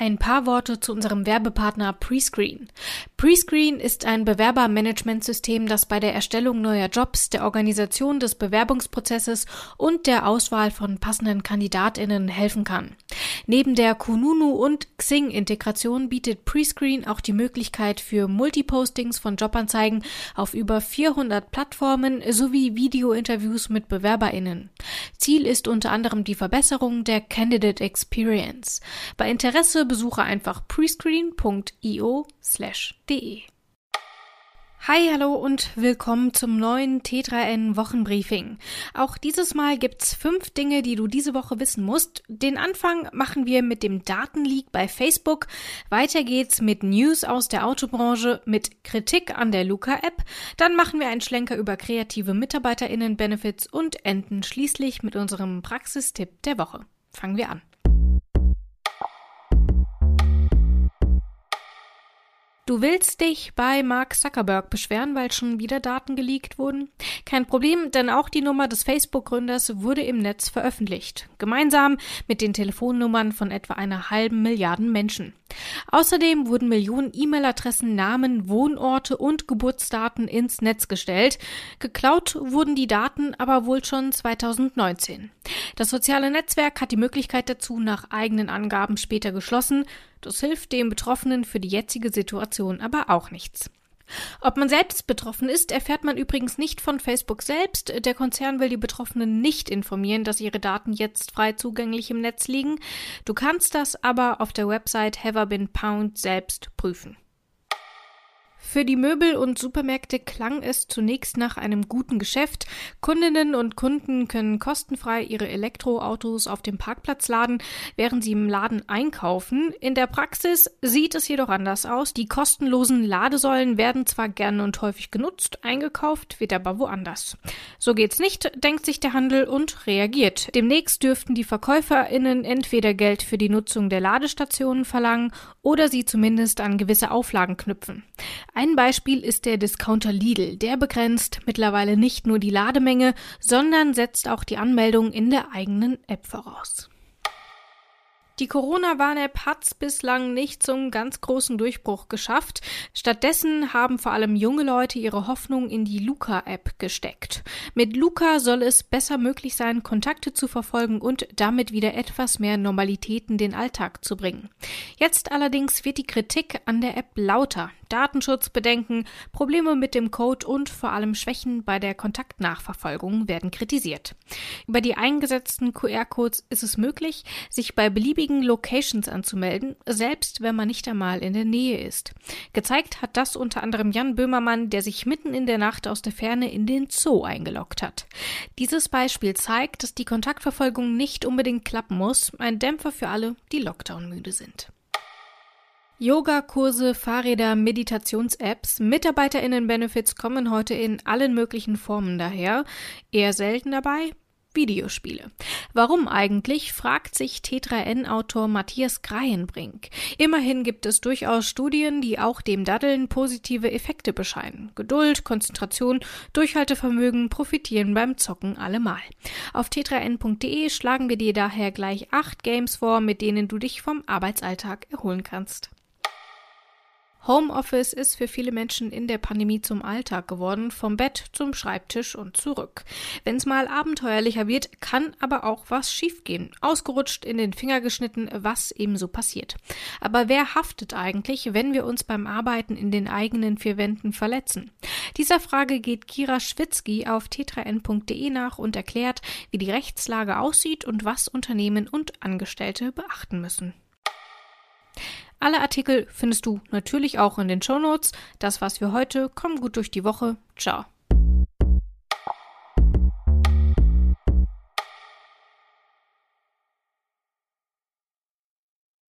Ein paar Worte zu unserem Werbepartner Prescreen. Prescreen ist ein Bewerbermanagementsystem, das bei der Erstellung neuer Jobs, der Organisation des Bewerbungsprozesses und der Auswahl von passenden Kandidatinnen helfen kann. Neben der Kununu und Xing-Integration bietet Prescreen auch die Möglichkeit für Multipostings von Jobanzeigen auf über 400 Plattformen sowie Videointerviews mit BewerberInnen. Ziel ist unter anderem die Verbesserung der Candidate Experience. Bei Interesse besuche einfach prescreen.io/de. Hi, hallo und willkommen zum neuen T3N Wochenbriefing. Auch dieses Mal gibt's fünf Dinge, die du diese Woche wissen musst. Den Anfang machen wir mit dem Datenleak bei Facebook. Weiter geht's mit News aus der Autobranche, mit Kritik an der Luca-App. Dann machen wir einen Schlenker über kreative MitarbeiterInnen-Benefits und enden schließlich mit unserem Praxistipp der Woche. Fangen wir an. Du willst dich bei Mark Zuckerberg beschweren, weil schon wieder Daten geleakt wurden? Kein Problem, denn auch die Nummer des Facebook-Gründers wurde im Netz veröffentlicht. Gemeinsam mit den Telefonnummern von etwa einer halben Milliarden Menschen. Außerdem wurden Millionen E-Mail-Adressen, Namen, Wohnorte und Geburtsdaten ins Netz gestellt. Geklaut wurden die Daten aber wohl schon 2019. Das soziale Netzwerk hat die Möglichkeit dazu nach eigenen Angaben später geschlossen. Das hilft den Betroffenen für die jetzige Situation aber auch nichts. Ob man selbst betroffen ist, erfährt man übrigens nicht von Facebook selbst. Der Konzern will die Betroffenen nicht informieren, dass ihre Daten jetzt frei zugänglich im Netz liegen. Du kannst das aber auf der Website Have I Been Pound selbst prüfen. Für die Möbel- und Supermärkte klang es zunächst nach einem guten Geschäft. Kundinnen und Kunden können kostenfrei ihre Elektroautos auf dem Parkplatz laden, während sie im Laden einkaufen. In der Praxis sieht es jedoch anders aus. Die kostenlosen Ladesäulen werden zwar gern und häufig genutzt, eingekauft wird aber woanders. So geht's nicht, denkt sich der Handel und reagiert. Demnächst dürften die VerkäuferInnen entweder Geld für die Nutzung der Ladestationen verlangen oder sie zumindest an gewisse Auflagen knüpfen. Ein Beispiel ist der Discounter Lidl. Der begrenzt mittlerweile nicht nur die Lademenge, sondern setzt auch die Anmeldung in der eigenen App voraus. Die Corona-Warn-App hat's bislang nicht zum ganz großen Durchbruch geschafft. Stattdessen haben vor allem junge Leute ihre Hoffnung in die Luca-App gesteckt. Mit Luca soll es besser möglich sein, Kontakte zu verfolgen und damit wieder etwas mehr Normalität in den Alltag zu bringen. Jetzt allerdings wird die Kritik an der App lauter. Datenschutzbedenken, Probleme mit dem Code und vor allem Schwächen bei der Kontaktnachverfolgung werden kritisiert. Über die eingesetzten QR-Codes ist es möglich, sich bei beliebigen Locations anzumelden, selbst wenn man nicht einmal in der Nähe ist. Gezeigt hat das unter anderem Jan Böhmermann, der sich mitten in der Nacht aus der Ferne in den Zoo eingeloggt hat. Dieses Beispiel zeigt, dass die Kontaktverfolgung nicht unbedingt klappen muss, ein Dämpfer für alle, die Lockdown müde sind. Yogakurse, Fahrräder, Meditations-Apps, MitarbeiterInnen-Benefits kommen heute in allen möglichen Formen daher. Eher selten dabei Videospiele. Warum eigentlich, fragt sich T3N-Autor Matthias Greienbrink. Immerhin gibt es durchaus Studien, die auch dem Daddeln positive Effekte bescheinen. Geduld, Konzentration, Durchhaltevermögen profitieren beim Zocken allemal. Auf t3n.de schlagen wir dir daher gleich acht Games vor, mit denen du dich vom Arbeitsalltag erholen kannst. Homeoffice ist für viele Menschen in der Pandemie zum Alltag geworden, vom Bett zum Schreibtisch und zurück. Wenn es mal abenteuerlicher wird, kann aber auch was schiefgehen. Ausgerutscht, in den Finger geschnitten, was ebenso passiert. Aber wer haftet eigentlich, wenn wir uns beim Arbeiten in den eigenen vier Wänden verletzen? Dieser Frage geht Kira Schwitzky auf t3n.de nach und erklärt, wie die Rechtslage aussieht und was Unternehmen und Angestellte beachten müssen. Alle Artikel findest du natürlich auch in den Shownotes. Das war's für heute. Komm gut durch die Woche. Ciao.